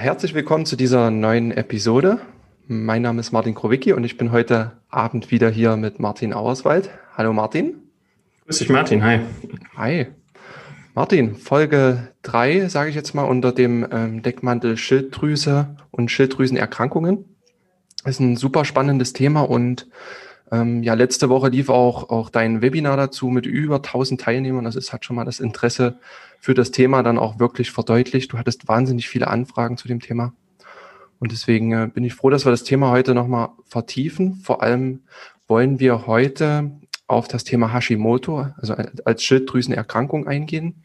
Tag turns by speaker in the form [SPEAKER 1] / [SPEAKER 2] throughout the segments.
[SPEAKER 1] Herzlich willkommen zu dieser neuen Episode. Mein Name ist Martin Krowicki und ich bin heute Abend wieder hier mit Martin Auerswald. Hallo Martin.
[SPEAKER 2] Grüß dich Martin, hi.
[SPEAKER 1] Hi. Martin, Folge 3, sage ich jetzt mal, unter dem ähm, Deckmantel Schilddrüse und Schilddrüsenerkrankungen. Das ist ein super spannendes Thema und ähm, ja, letzte Woche lief auch, auch dein Webinar dazu mit über 1000 Teilnehmern. Also es hat schon mal das Interesse für das Thema dann auch wirklich verdeutlicht. Du hattest wahnsinnig viele Anfragen zu dem Thema. Und deswegen äh, bin ich froh, dass wir das Thema heute nochmal vertiefen. Vor allem wollen wir heute auf das Thema Hashimoto, also als Schilddrüsenerkrankung eingehen.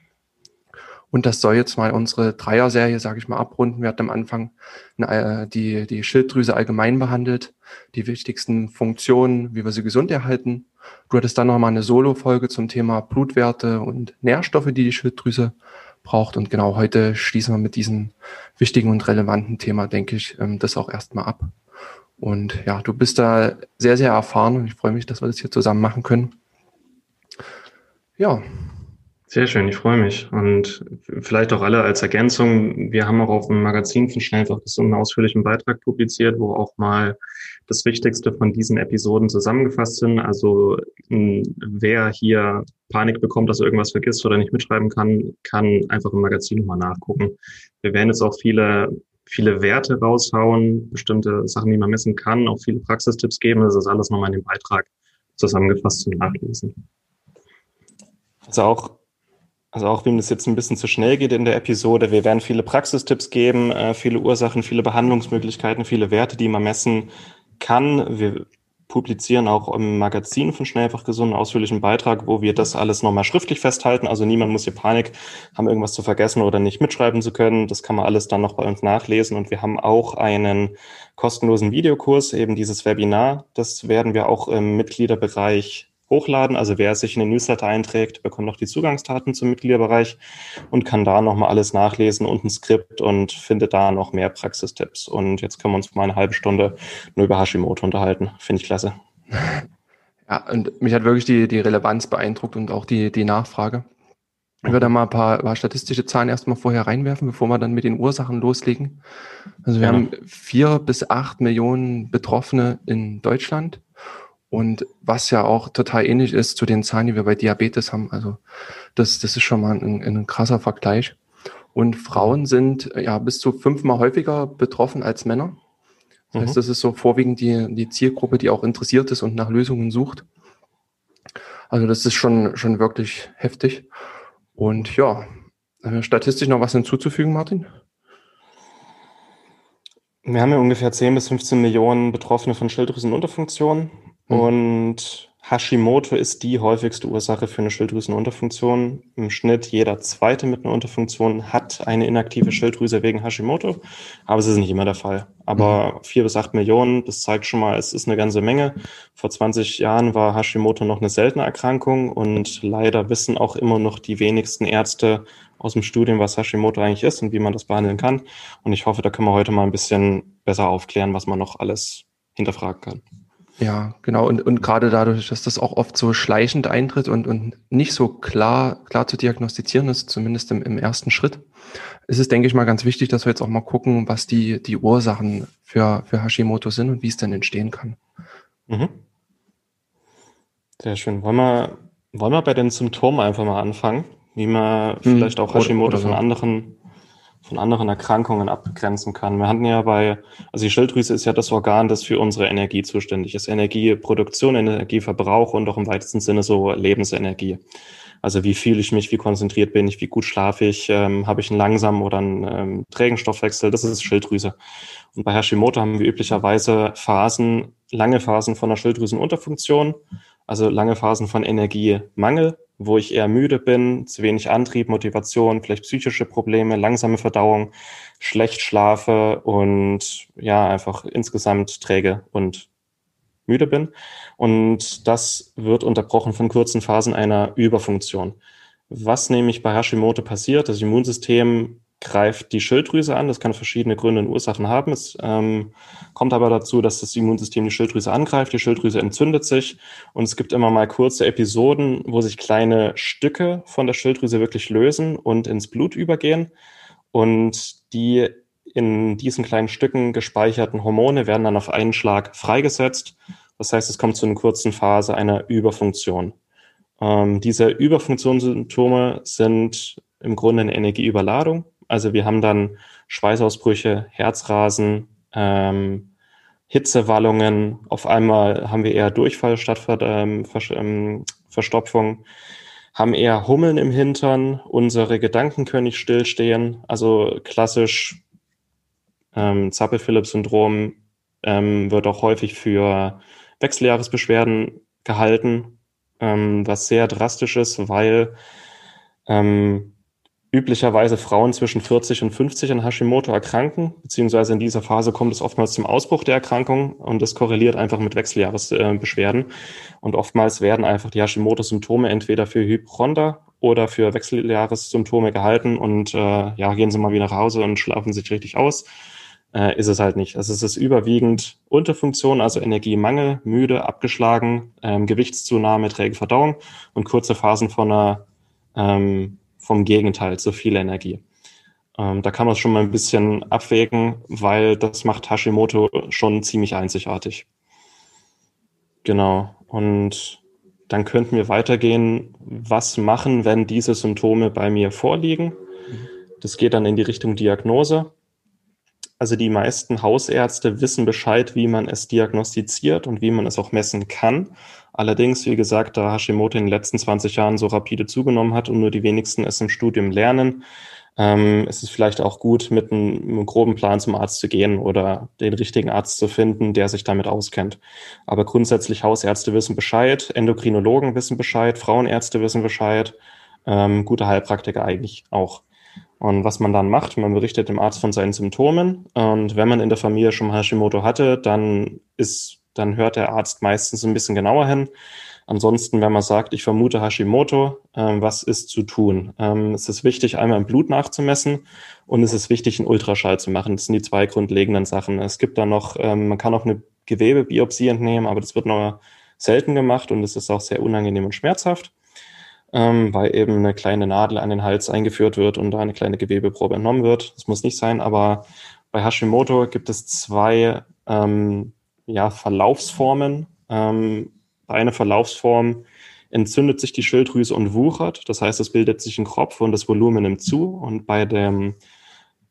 [SPEAKER 1] Und das soll jetzt mal unsere Dreier-Serie, sage ich mal, abrunden. Wir hatten am Anfang äh, die, die Schilddrüse allgemein behandelt, die wichtigsten Funktionen, wie wir sie gesund erhalten. Du hattest dann nochmal eine Solo-Folge zum Thema Blutwerte und Nährstoffe, die die Schilddrüse braucht. Und genau heute schließen wir mit diesem wichtigen und relevanten Thema, denke ich, ähm, das auch erstmal ab. Und ja, du bist da sehr, sehr erfahren und ich freue mich, dass wir das hier zusammen machen können.
[SPEAKER 2] Ja, sehr schön, ich freue mich. Und vielleicht auch alle als Ergänzung, wir haben auch auf dem Magazin von Schnellfach so einen ausführlichen Beitrag publiziert, wo auch mal das Wichtigste von diesen Episoden zusammengefasst sind. Also wer hier Panik bekommt, dass er irgendwas vergisst oder nicht mitschreiben kann, kann einfach im Magazin nochmal nachgucken. Wir werden jetzt auch viele viele Werte raushauen, bestimmte Sachen, die man messen kann, auch viele Praxistipps geben. Das ist alles nochmal in dem Beitrag zusammengefasst zum Nachlesen.
[SPEAKER 3] Also auch also auch wenn es jetzt ein bisschen zu schnell geht in der Episode, wir werden viele Praxistipps geben, äh, viele Ursachen, viele Behandlungsmöglichkeiten, viele Werte, die man messen kann. Wir publizieren auch im Magazin von Schnellfach gesund einen ausführlichen Beitrag, wo wir das alles nochmal schriftlich festhalten. Also niemand muss hier Panik haben, irgendwas zu vergessen oder nicht mitschreiben zu können. Das kann man alles dann noch bei uns nachlesen. Und wir haben auch einen kostenlosen Videokurs, eben dieses Webinar. Das werden wir auch im Mitgliederbereich hochladen. Also wer sich in den Newsletter einträgt, bekommt noch die Zugangsdaten zum Mitgliederbereich und kann da nochmal alles nachlesen und ein Skript und findet da noch mehr Praxistipps. Und jetzt können wir uns mal eine halbe Stunde nur über Hashimoto unterhalten. Finde ich klasse.
[SPEAKER 1] Ja, und mich hat wirklich die, die Relevanz beeindruckt und auch die, die Nachfrage. Ich würde da mal ein paar, paar statistische Zahlen erstmal vorher reinwerfen, bevor wir dann mit den Ursachen loslegen. Also wir ja. haben vier bis acht Millionen Betroffene in Deutschland und was ja auch total ähnlich ist zu den Zahlen, die wir bei Diabetes haben. Also das, das ist schon mal ein, ein krasser Vergleich. Und Frauen sind ja bis zu fünfmal häufiger betroffen als Männer. Das heißt, mhm. das ist so vorwiegend die, die Zielgruppe, die auch interessiert ist und nach Lösungen sucht. Also das ist schon, schon wirklich heftig. Und ja, äh, statistisch noch was hinzuzufügen, Martin?
[SPEAKER 3] Wir haben ja ungefähr 10 bis 15 Millionen Betroffene von Schilddrüsenunterfunktionen. Mhm. Und Hashimoto ist die häufigste Ursache für eine Schilddrüsenunterfunktion. Im Schnitt jeder zweite mit einer Unterfunktion hat eine inaktive Schilddrüse wegen Hashimoto, aber es ist nicht immer der Fall. Aber mhm. vier bis acht Millionen, das zeigt schon mal, es ist eine ganze Menge. Vor 20 Jahren war Hashimoto noch eine seltene Erkrankung und leider wissen auch immer noch die wenigsten Ärzte aus dem Studium, was Hashimoto eigentlich ist und wie man das behandeln kann. Und ich hoffe, da können wir heute mal ein bisschen besser aufklären, was man noch alles hinterfragen kann.
[SPEAKER 1] Ja, genau. Und, und gerade dadurch, dass das auch oft so schleichend eintritt und, und nicht so klar, klar zu diagnostizieren ist, zumindest im, im ersten Schritt, ist es, denke ich mal, ganz wichtig, dass wir jetzt auch mal gucken, was die, die Ursachen für, für Hashimoto sind und wie es denn entstehen kann. Mhm.
[SPEAKER 3] Sehr schön. Wollen wir, wollen wir bei den Symptomen einfach mal anfangen? Wie man hm, vielleicht auch Hashimoto oder, oder so. von anderen von anderen Erkrankungen abgrenzen kann. Wir hatten ja bei, also die Schilddrüse ist ja das Organ, das für unsere Energie zuständig ist. Energieproduktion, Energieverbrauch und auch im weitesten Sinne so Lebensenergie. Also wie fühle ich mich, wie konzentriert bin ich, wie gut schlafe ich, ähm, habe ich einen langsamen oder einen ähm, trägen Stoffwechsel, das ist Schilddrüse. Und bei Hashimoto haben wir üblicherweise Phasen, lange Phasen von der Schilddrüsenunterfunktion, also lange Phasen von Energiemangel wo ich eher müde bin, zu wenig Antrieb, Motivation, vielleicht psychische Probleme, langsame Verdauung, schlecht schlafe und ja, einfach insgesamt träge und müde bin. Und das wird unterbrochen von kurzen Phasen einer Überfunktion. Was nämlich bei Hashimoto passiert, das Immunsystem greift die Schilddrüse an. Das kann verschiedene Gründe und Ursachen haben. Es ähm, kommt aber dazu, dass das Immunsystem die Schilddrüse angreift. Die Schilddrüse entzündet sich und es gibt immer mal kurze Episoden, wo sich kleine Stücke von der Schilddrüse wirklich lösen und ins Blut übergehen. Und die in diesen kleinen Stücken gespeicherten Hormone werden dann auf einen Schlag freigesetzt. Das heißt, es kommt zu einer kurzen Phase einer Überfunktion. Ähm, diese Überfunktionssymptome sind im Grunde eine Energieüberladung. Also wir haben dann Schweißausbrüche, Herzrasen, ähm, Hitzewallungen. Auf einmal haben wir eher Durchfall statt ähm, ähm, Verstopfung, haben eher Hummeln im Hintern. Unsere Gedanken können nicht stillstehen. Also klassisch ähm, Zappel-Philipp-Syndrom ähm, wird auch häufig für Wechseljahresbeschwerden gehalten, ähm, was sehr drastisch ist, weil ähm, üblicherweise Frauen zwischen 40 und 50 an Hashimoto erkranken, beziehungsweise in dieser Phase kommt es oftmals zum Ausbruch der Erkrankung und das korreliert einfach mit Wechseljahresbeschwerden. Und oftmals werden einfach die Hashimoto-Symptome entweder für Hypochonder oder für Wechseljahressymptome gehalten und äh, ja, gehen Sie mal wieder nach Hause und schlafen sich richtig aus. Äh, ist es halt nicht. Also es ist überwiegend Unterfunktion, also Energiemangel, müde, abgeschlagen, ähm, Gewichtszunahme, träge Verdauung und kurze Phasen von einer ähm, vom Gegenteil, zu viel Energie. Ähm, da kann man es schon mal ein bisschen abwägen, weil das macht Hashimoto schon ziemlich einzigartig. Genau. Und dann könnten wir weitergehen, was machen, wenn diese Symptome bei mir vorliegen. Das geht dann in die Richtung Diagnose. Also die meisten Hausärzte wissen Bescheid, wie man es diagnostiziert und wie man es auch messen kann. Allerdings, wie gesagt, da Hashimoto in den letzten 20 Jahren so rapide zugenommen hat und nur die wenigsten es im Studium lernen, ähm, ist es vielleicht auch gut, mit einem, einem, groben Plan zum Arzt zu gehen oder den richtigen Arzt zu finden, der sich damit auskennt. Aber grundsätzlich Hausärzte wissen Bescheid, Endokrinologen wissen Bescheid, Frauenärzte wissen Bescheid, ähm, gute Heilpraktiker eigentlich auch. Und was man dann macht, man berichtet dem Arzt von seinen Symptomen. Und wenn man in der Familie schon Hashimoto hatte, dann ist dann hört der Arzt meistens ein bisschen genauer hin. Ansonsten, wenn man sagt, ich vermute Hashimoto, äh, was ist zu tun? Ähm, es ist wichtig, einmal im Blut nachzumessen und es ist wichtig, einen Ultraschall zu machen. Das sind die zwei grundlegenden Sachen. Es gibt dann noch, ähm, man kann auch eine Gewebebiopsie entnehmen, aber das wird nur selten gemacht und es ist auch sehr unangenehm und schmerzhaft, ähm, weil eben eine kleine Nadel an den Hals eingeführt wird und da eine kleine Gewebeprobe entnommen wird. Das muss nicht sein, aber bei Hashimoto gibt es zwei ähm, ja, Verlaufsformen. Ähm, bei einer Verlaufsform entzündet sich die Schilddrüse und wuchert. Das heißt, es bildet sich ein Kropf und das Volumen nimmt zu. Und bei dem,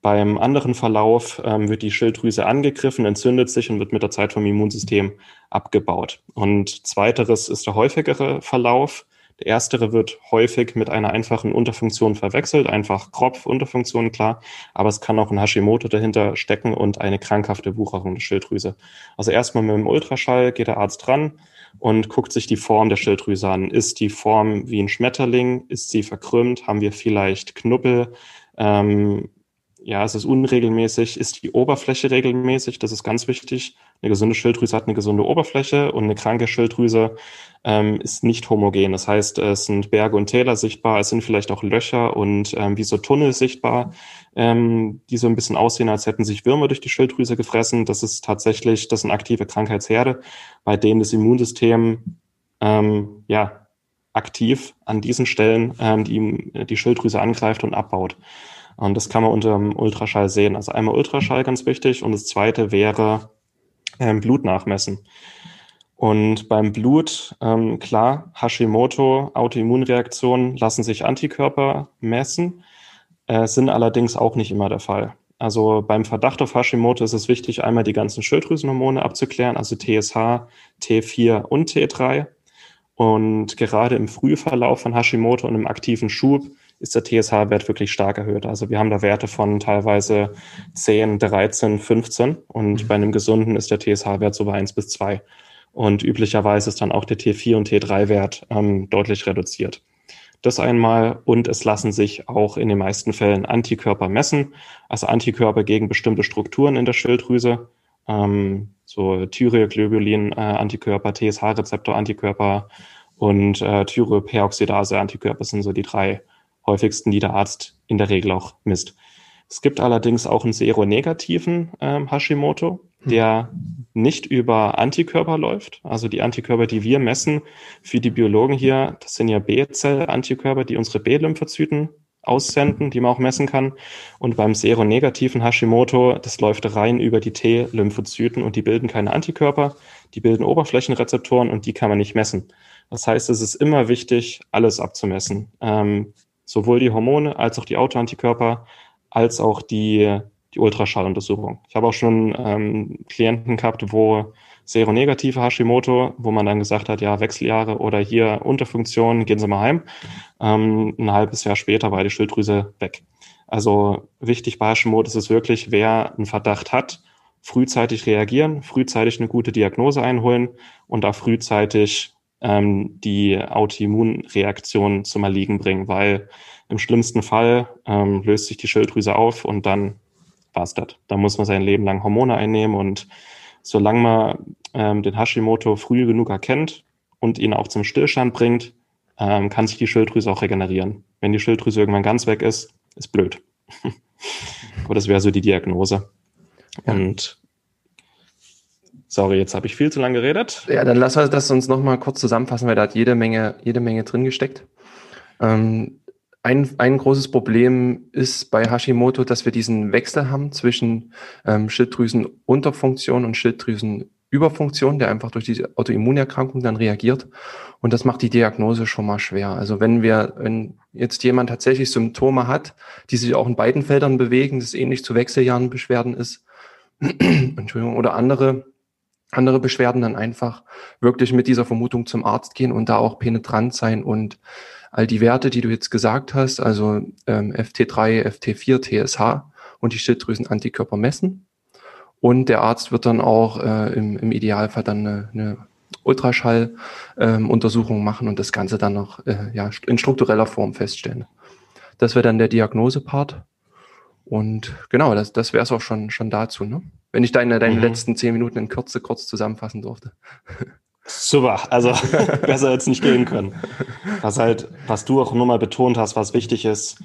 [SPEAKER 3] beim anderen Verlauf ähm, wird die Schilddrüse angegriffen, entzündet sich und wird mit der Zeit vom Immunsystem abgebaut. Und zweiteres ist der häufigere Verlauf. Der erstere wird häufig mit einer einfachen Unterfunktion verwechselt, einfach Kropf-Unterfunktion, klar, aber es kann auch ein Hashimoto dahinter stecken und eine krankhafte Wucherung der Schilddrüse. Also erstmal mit dem Ultraschall geht der Arzt dran und guckt sich die Form der Schilddrüse an. Ist die Form wie ein Schmetterling? Ist sie verkrümmt? Haben wir vielleicht Knubbel? Ähm, ja, es unregelmäßig. Ist die Oberfläche regelmäßig? Das ist ganz wichtig. Eine gesunde Schilddrüse hat eine gesunde Oberfläche und eine kranke Schilddrüse ähm, ist nicht homogen. Das heißt, es sind Berge und Täler sichtbar, es sind vielleicht auch Löcher und ähm, wie so Tunnel sichtbar, ähm, die so ein bisschen aussehen, als hätten sich Würmer durch die Schilddrüse gefressen. Das ist tatsächlich, das sind aktive Krankheitsherde, bei denen das Immunsystem ähm, ja aktiv an diesen Stellen ähm, die, die Schilddrüse angreift und abbaut. Und das kann man unter dem Ultraschall sehen. Also einmal Ultraschall ganz wichtig und das zweite wäre ähm, Blut nachmessen. Und beim Blut, ähm, klar, Hashimoto, Autoimmunreaktionen lassen sich Antikörper messen, äh, sind allerdings auch nicht immer der Fall. Also beim Verdacht auf Hashimoto ist es wichtig, einmal die ganzen Schilddrüsenhormone abzuklären, also TSH, T4 und T3. Und gerade im Frühverlauf von Hashimoto und im aktiven Schub ist der TSH-Wert wirklich stark erhöht. Also wir haben da Werte von teilweise 10, 13, 15 und mhm. bei einem gesunden ist der TSH-Wert so bei 1 bis 2. Und üblicherweise ist dann auch der T4 und T3-Wert ähm, deutlich reduziert. Das einmal und es lassen sich auch in den meisten Fällen Antikörper messen, also Antikörper gegen bestimmte Strukturen in der Schilddrüse, ähm, so Thyreoglobulin-Antikörper, äh, TSH-Rezeptor-Antikörper und äh, Thyroperoxidase-Antikörper sind so die drei häufigsten, die der Arzt in der Regel auch misst. Es gibt allerdings auch einen seronegativen ähm, Hashimoto, hm. der nicht über Antikörper läuft. Also die Antikörper, die wir messen für die Biologen hier, das sind ja B-Zell-Antikörper, die unsere B-Lymphozyten aussenden, die man auch messen kann. Und beim seronegativen Hashimoto, das läuft rein über die T-Lymphozyten und die bilden keine Antikörper, die bilden Oberflächenrezeptoren und die kann man nicht messen. Das heißt, es ist immer wichtig, alles abzumessen. Ähm, sowohl die Hormone als auch die Autoantikörper, als auch die, die Ultraschalluntersuchung. Ich habe auch schon ähm, Klienten gehabt, wo seronegative Hashimoto, wo man dann gesagt hat, ja, Wechseljahre oder hier Unterfunktion, gehen Sie mal heim. Ähm, ein halbes Jahr später war die Schilddrüse weg. Also wichtig bei Hashimoto ist es wirklich, wer einen Verdacht hat, frühzeitig reagieren, frühzeitig eine gute Diagnose einholen und da frühzeitig ähm, die Autoimmunreaktion zum Erliegen bringen, weil im schlimmsten Fall ähm, löst sich die Schilddrüse auf und dann war's das. Da muss man sein Leben lang Hormone einnehmen und solange man ähm, den Hashimoto früh genug erkennt und ihn auch zum Stillstand bringt, ähm, kann sich die Schilddrüse auch regenerieren. Wenn die Schilddrüse irgendwann ganz weg ist, ist blöd. Aber das wäre so die Diagnose. Ja. Und sorry, jetzt habe ich viel zu lange geredet.
[SPEAKER 1] Ja, dann lass uns das uns nochmal kurz zusammenfassen, weil da hat jede Menge, jede Menge drin gesteckt. Ähm, ein, ein großes Problem ist bei Hashimoto, dass wir diesen Wechsel haben zwischen ähm, Schilddrüsenunterfunktion und Schilddrüsenüberfunktion, der einfach durch diese Autoimmunerkrankung dann reagiert. Und das macht die Diagnose schon mal schwer. Also wenn wir, wenn jetzt jemand tatsächlich Symptome hat, die sich auch in beiden Feldern bewegen, das ähnlich zu Wechseljahrenbeschwerden ist, Entschuldigung, oder andere andere Beschwerden dann einfach wirklich mit dieser Vermutung zum Arzt gehen und da auch penetrant sein und all die Werte, die du jetzt gesagt hast, also ähm, FT3, FT4, TSH und die Schilddrüsenantikörper messen. Und der Arzt wird dann auch äh, im, im Idealfall dann eine, eine Ultraschalluntersuchung ähm, machen und das Ganze dann noch äh, ja, in struktureller Form feststellen. Das wäre dann der Diagnosepart. Und genau, das, das wäre es auch schon, schon dazu. Ne? Wenn ich deine, deine mhm. letzten zehn Minuten in Kürze kurz zusammenfassen durfte.
[SPEAKER 3] Super, also besser jetzt nicht gehen können. Was halt, was du auch nur mal betont hast, was wichtig ist,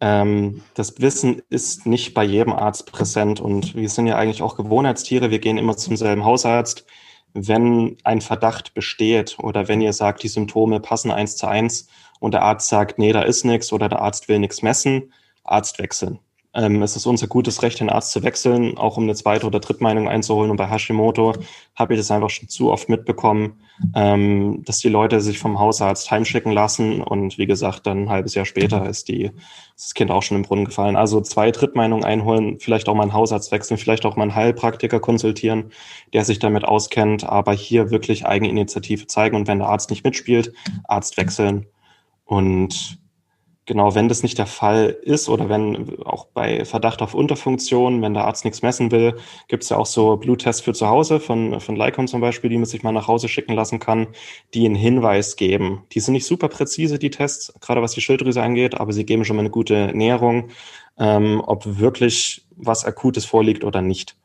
[SPEAKER 3] ähm, das Wissen ist nicht bei jedem Arzt präsent und wir sind ja eigentlich auch Gewohnheitstiere, wir gehen immer zum selben Hausarzt. Wenn ein Verdacht besteht oder wenn ihr sagt, die Symptome passen eins zu eins und der Arzt sagt, nee, da ist nichts oder der Arzt will nichts messen, Arzt wechseln. Ähm, es ist unser gutes Recht, den Arzt zu wechseln, auch um eine zweite oder dritte Meinung einzuholen. Und bei Hashimoto habe ich das einfach schon zu oft mitbekommen, ähm, dass die Leute sich vom Hausarzt heimschicken lassen und wie gesagt, dann ein halbes Jahr später ist, die, ist das Kind auch schon im Brunnen gefallen. Also zwei Drittmeinungen einholen, vielleicht auch mal einen Hausarzt wechseln, vielleicht auch mal einen Heilpraktiker konsultieren, der sich damit auskennt, aber hier wirklich Eigeninitiative zeigen und wenn der Arzt nicht mitspielt, Arzt wechseln. Und Genau, wenn das nicht der Fall ist oder wenn auch bei Verdacht auf Unterfunktion, wenn der Arzt nichts messen will, gibt es ja auch so Bluttests für zu Hause von, von Lycon zum Beispiel, die man sich mal nach Hause schicken lassen kann, die einen Hinweis geben. Die sind nicht super präzise, die Tests, gerade was die Schilddrüse angeht, aber sie geben schon mal eine gute Näherung, ähm, ob wirklich was Akutes vorliegt oder nicht.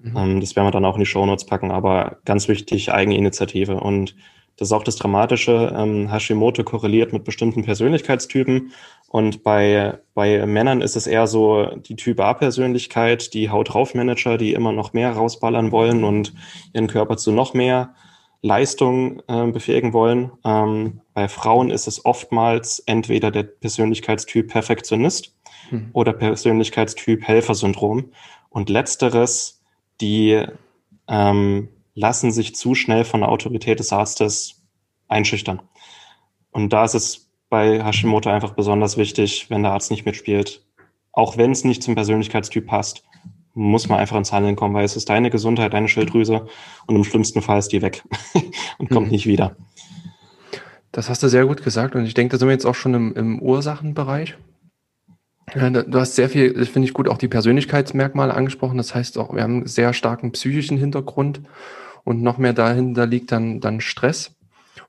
[SPEAKER 3] Mhm. Ähm, das werden wir dann auch in die Shownotes packen, aber ganz wichtig, Eigeninitiative und das ist auch das Dramatische. Ähm, Hashimoto korreliert mit bestimmten Persönlichkeitstypen. Und bei, bei Männern ist es eher so die Typ A-Persönlichkeit, die Haut drauf Manager, die immer noch mehr rausballern wollen und ihren Körper zu noch mehr Leistung äh, befähigen wollen. Ähm, bei Frauen ist es oftmals entweder der Persönlichkeitstyp Perfektionist hm. oder Persönlichkeitstyp Helfersyndrom. Und letzteres, die ähm, lassen sich zu schnell von der Autorität des Arztes einschüchtern. Und da ist es bei Hashimoto einfach besonders wichtig, wenn der Arzt nicht mitspielt, auch wenn es nicht zum Persönlichkeitstyp passt, muss man einfach ins Handeln kommen, weil es ist deine Gesundheit, deine Schilddrüse und im schlimmsten Fall ist die weg und kommt mhm. nicht wieder.
[SPEAKER 1] Das hast du sehr gut gesagt und ich denke, da sind wir jetzt auch schon im, im Ursachenbereich. Ja, du hast sehr viel, das finde ich gut, auch die Persönlichkeitsmerkmale angesprochen. Das heißt auch, wir haben einen sehr starken psychischen Hintergrund und noch mehr dahinter liegt dann, dann Stress.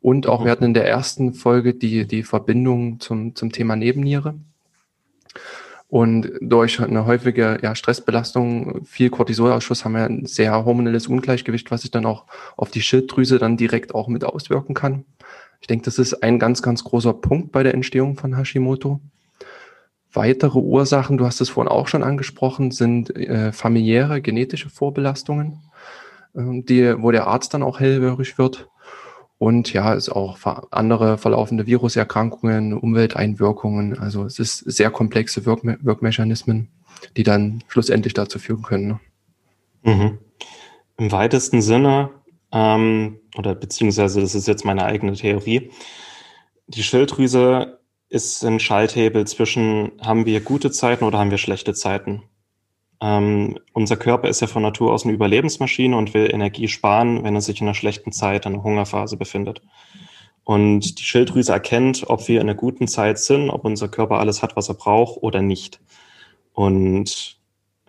[SPEAKER 1] Und auch, wir hatten in der ersten Folge die, die Verbindung zum, zum Thema Nebenniere. Und durch eine häufige ja, Stressbelastung, viel Cortisolausschuss haben wir ein sehr hormonelles Ungleichgewicht, was sich dann auch auf die Schilddrüse dann direkt auch mit auswirken kann. Ich denke, das ist ein ganz, ganz großer Punkt bei der Entstehung von Hashimoto. Weitere Ursachen, du hast es vorhin auch schon angesprochen, sind äh, familiäre genetische Vorbelastungen, äh, die, wo der Arzt dann auch hellhörig wird. Und ja, es auch andere verlaufende Viruserkrankungen, Umwelteinwirkungen. Also es ist sehr komplexe Wirkme Wirkmechanismen, die dann schlussendlich dazu führen können. Ne?
[SPEAKER 3] Mhm. Im weitesten Sinne, ähm, oder beziehungsweise das ist jetzt meine eigene Theorie, die Schilddrüse ist ein Schalthebel zwischen, haben wir gute Zeiten oder haben wir schlechte Zeiten. Ähm, unser Körper ist ja von Natur aus eine Überlebensmaschine und will Energie sparen, wenn er sich in einer schlechten Zeit, einer Hungerphase befindet. Und die Schilddrüse erkennt, ob wir in einer guten Zeit sind, ob unser Körper alles hat, was er braucht oder nicht. Und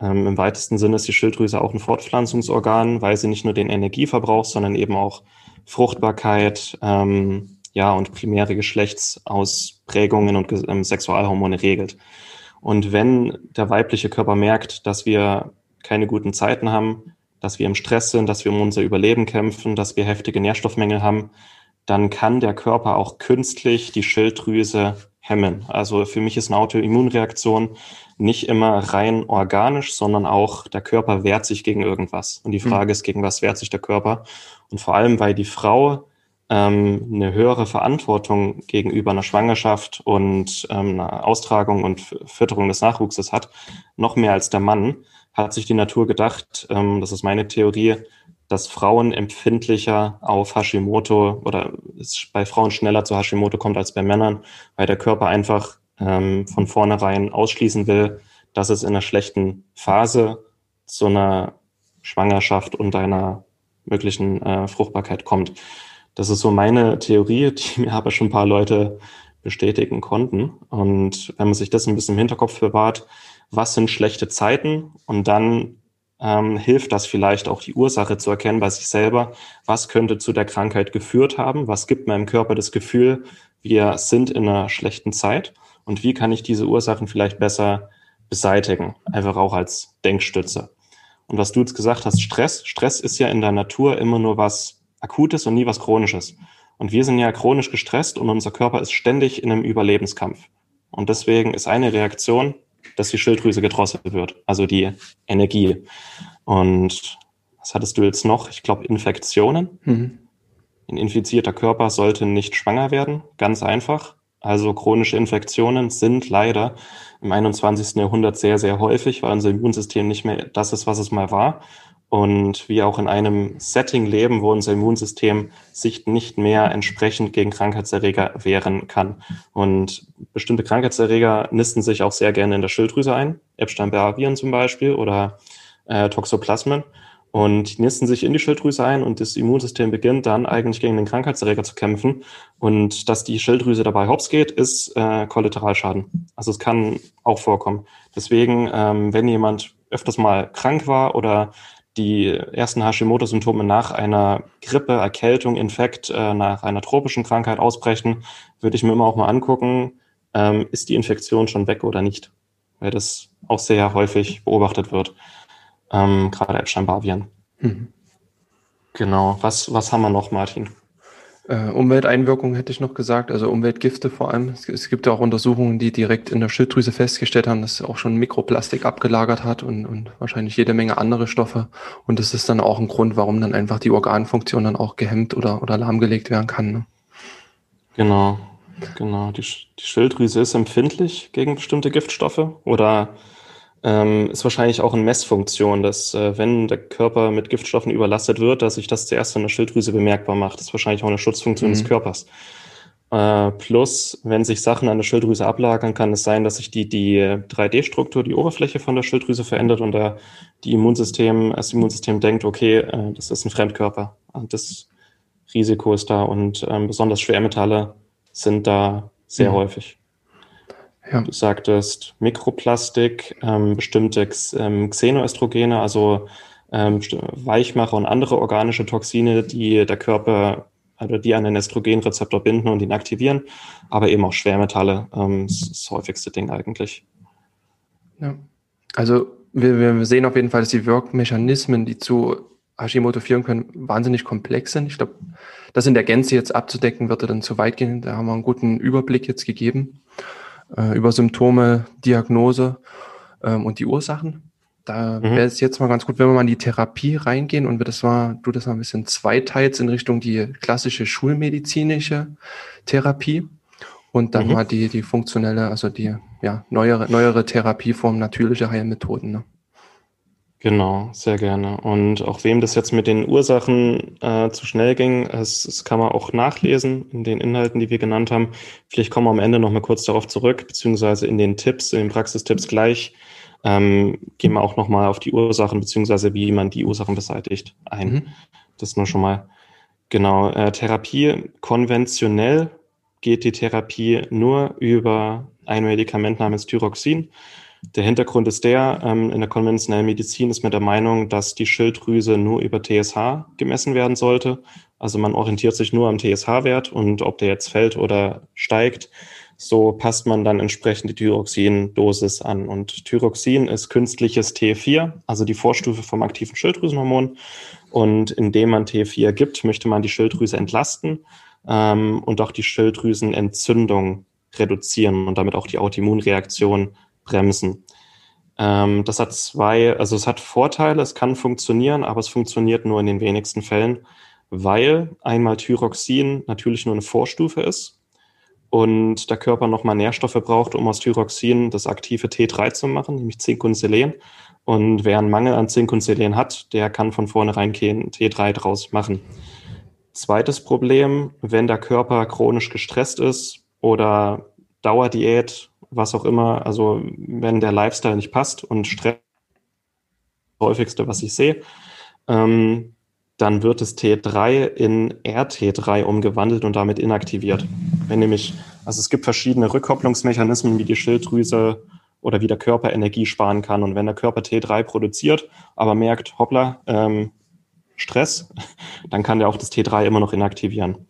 [SPEAKER 3] ähm, im weitesten Sinne ist die Schilddrüse auch ein Fortpflanzungsorgan, weil sie nicht nur den Energieverbrauch, sondern eben auch Fruchtbarkeit, ähm, ja, und primäre Geschlechtsausprägungen und ähm, Sexualhormone regelt. Und wenn der weibliche Körper merkt, dass wir keine guten Zeiten haben, dass wir im Stress sind, dass wir um unser Überleben kämpfen, dass wir heftige Nährstoffmängel haben, dann kann der Körper auch künstlich die Schilddrüse hemmen. Also für mich ist eine Autoimmunreaktion nicht immer rein organisch, sondern auch der Körper wehrt sich gegen irgendwas. Und die hm. Frage mhm. ist, gegen was wehrt sich der Körper? Und vor allem, weil die Frau ähm, eine höhere Verantwortung gegenüber einer Schwangerschaft und ähm, einer Austragung und Fütterung des Nachwuchses hat, noch mehr als der Mann, hat sich die Natur gedacht, ähm, das ist meine Theorie, dass Frauen empfindlicher auf Hashimoto oder es bei Frauen schneller zu Hashimoto kommt als bei Männern, weil der Körper einfach ähm, von vornherein ausschließen will, dass es in einer schlechten Phase zu einer Schwangerschaft und einer möglichen äh, Fruchtbarkeit kommt. Das ist so meine Theorie, die mir aber schon ein paar Leute bestätigen konnten. Und wenn man sich das ein bisschen im Hinterkopf bewahrt, was sind schlechte Zeiten? Und dann ähm, hilft das vielleicht auch die Ursache zu erkennen bei sich selber. Was könnte zu der Krankheit geführt haben? Was gibt meinem Körper das Gefühl, wir sind in einer schlechten Zeit? Und wie kann ich diese Ursachen vielleicht besser beseitigen? Einfach auch als Denkstütze. Und was du jetzt gesagt hast, Stress. Stress ist ja in der Natur immer nur was Akutes und nie was Chronisches. Und wir sind ja chronisch gestresst und unser Körper ist ständig in einem Überlebenskampf. Und deswegen ist eine Reaktion, dass die Schilddrüse gedrosselt wird, also die Energie. Und was hattest du jetzt noch? Ich glaube, Infektionen. Mhm. Ein infizierter Körper sollte nicht schwanger werden, ganz einfach. Also chronische Infektionen sind leider im 21. Jahrhundert sehr, sehr häufig, weil unser Immunsystem nicht mehr das ist, was es mal war und wir auch in einem Setting leben, wo unser Immunsystem sich nicht mehr entsprechend gegen Krankheitserreger wehren kann. Und bestimmte Krankheitserreger nisten sich auch sehr gerne in der Schilddrüse ein, Epstein-Barr-Viren zum Beispiel oder äh, Toxoplasmen. Und die nisten sich in die Schilddrüse ein und das Immunsystem beginnt dann eigentlich gegen den Krankheitserreger zu kämpfen. Und dass die Schilddrüse dabei hops geht, ist äh, Kollateralschaden. Also es kann auch vorkommen. Deswegen, ähm, wenn jemand öfters mal krank war oder die ersten Hashimoto-Symptome nach einer Grippe, Erkältung, Infekt, äh, nach einer tropischen Krankheit ausbrechen, würde ich mir immer auch mal angucken, ähm, ist die Infektion schon weg oder nicht? Weil das auch sehr häufig beobachtet wird, ähm, gerade Epstein-Barr-Viren. Mhm. Genau. Was, was haben wir noch, Martin?
[SPEAKER 1] Äh, Umwelteinwirkungen hätte ich noch gesagt, also Umweltgifte vor allem. Es, es gibt ja auch Untersuchungen, die direkt in der Schilddrüse festgestellt haben, dass auch schon Mikroplastik abgelagert hat und, und wahrscheinlich jede Menge andere Stoffe. Und das ist dann auch ein Grund, warum dann einfach die Organfunktion dann auch gehemmt oder, oder lahmgelegt werden kann. Ne?
[SPEAKER 3] Genau, genau. Die, die Schilddrüse ist empfindlich gegen bestimmte Giftstoffe oder ähm, ist wahrscheinlich auch eine Messfunktion, dass äh, wenn der Körper mit Giftstoffen überlastet wird, dass sich das zuerst in der Schilddrüse bemerkbar macht. Das ist wahrscheinlich auch eine Schutzfunktion mhm. des Körpers. Äh, plus, wenn sich Sachen an der Schilddrüse ablagern, kann es sein, dass sich die, die 3D-Struktur, die Oberfläche von der Schilddrüse verändert und da die Immunsystem, das Immunsystem denkt, okay, äh, das ist ein Fremdkörper. Und das Risiko ist da und ähm, besonders Schwermetalle sind da sehr mhm. häufig. Ja. Du sagtest Mikroplastik, ähm, bestimmte ähm, Xenoestrogene, also ähm, Weichmacher und andere organische Toxine, die der Körper also die an den Östrogenrezeptor binden und ihn aktivieren, aber eben auch Schwermetalle, ähm, ist das häufigste Ding eigentlich.
[SPEAKER 1] Ja. Also wir, wir sehen auf jeden Fall, dass die Wirkmechanismen, die zu Hashimoto führen können, wahnsinnig komplex sind. Ich glaube, das in der Gänze jetzt abzudecken, würde dann zu weit gehen. Da haben wir einen guten Überblick jetzt gegeben äh, über Symptome, Diagnose ähm, und die Ursachen. Da mhm. wäre es jetzt mal ganz gut, wenn wir mal in die Therapie reingehen und wir das mal, du das mal ein bisschen zweiteils in Richtung die klassische schulmedizinische Therapie und dann mhm. mal die, die funktionelle, also die ja, neuere, neuere Therapieform, natürliche Heilmethoden. Ne?
[SPEAKER 3] Genau, sehr gerne. Und auch wem das jetzt mit den Ursachen äh, zu schnell ging, das, das kann man auch nachlesen in den Inhalten, die wir genannt haben. Vielleicht kommen wir am Ende nochmal kurz darauf zurück, beziehungsweise in den Tipps, in den Praxistipps gleich ähm, gehen wir auch nochmal auf die Ursachen, beziehungsweise wie man die Ursachen beseitigt ein. Mhm. Das nur schon mal. Genau, äh, Therapie konventionell geht die Therapie nur über ein Medikament namens Thyroxin. Der Hintergrund ist der, ähm, in der konventionellen Medizin ist man der Meinung, dass die Schilddrüse nur über TSH gemessen werden sollte. Also man orientiert sich nur am TSH-Wert und ob der jetzt fällt oder steigt, so passt man dann entsprechend die Thyroxin-Dosis an. Und Thyroxin ist künstliches T4, also die Vorstufe vom aktiven Schilddrüsenhormon. Und indem man T4 gibt, möchte man die Schilddrüse entlasten ähm, und auch die Schilddrüsenentzündung reduzieren und damit auch die Autoimmunreaktion bremsen. Ähm, das hat zwei, also es hat Vorteile, es kann funktionieren, aber es funktioniert nur in den wenigsten Fällen, weil einmal Thyroxin natürlich nur eine Vorstufe ist und der Körper nochmal Nährstoffe braucht, um aus Thyroxin das aktive T3 zu machen, nämlich Zink und Selen. Und wer einen Mangel an Zink und Selen hat, der kann von vornherein kein T3 draus machen. Zweites Problem, wenn der Körper chronisch gestresst ist oder Dauerdiät was auch immer, also wenn der Lifestyle nicht passt und Stress das häufigste, was ich sehe, ähm, dann wird das T3 in RT3 umgewandelt und damit inaktiviert. Wenn nämlich, also es gibt verschiedene Rückkopplungsmechanismen, wie die Schilddrüse oder wie der Körper Energie sparen kann. Und wenn der Körper T3 produziert, aber merkt, hoppla, ähm, Stress, dann kann der auch das T3 immer noch inaktivieren.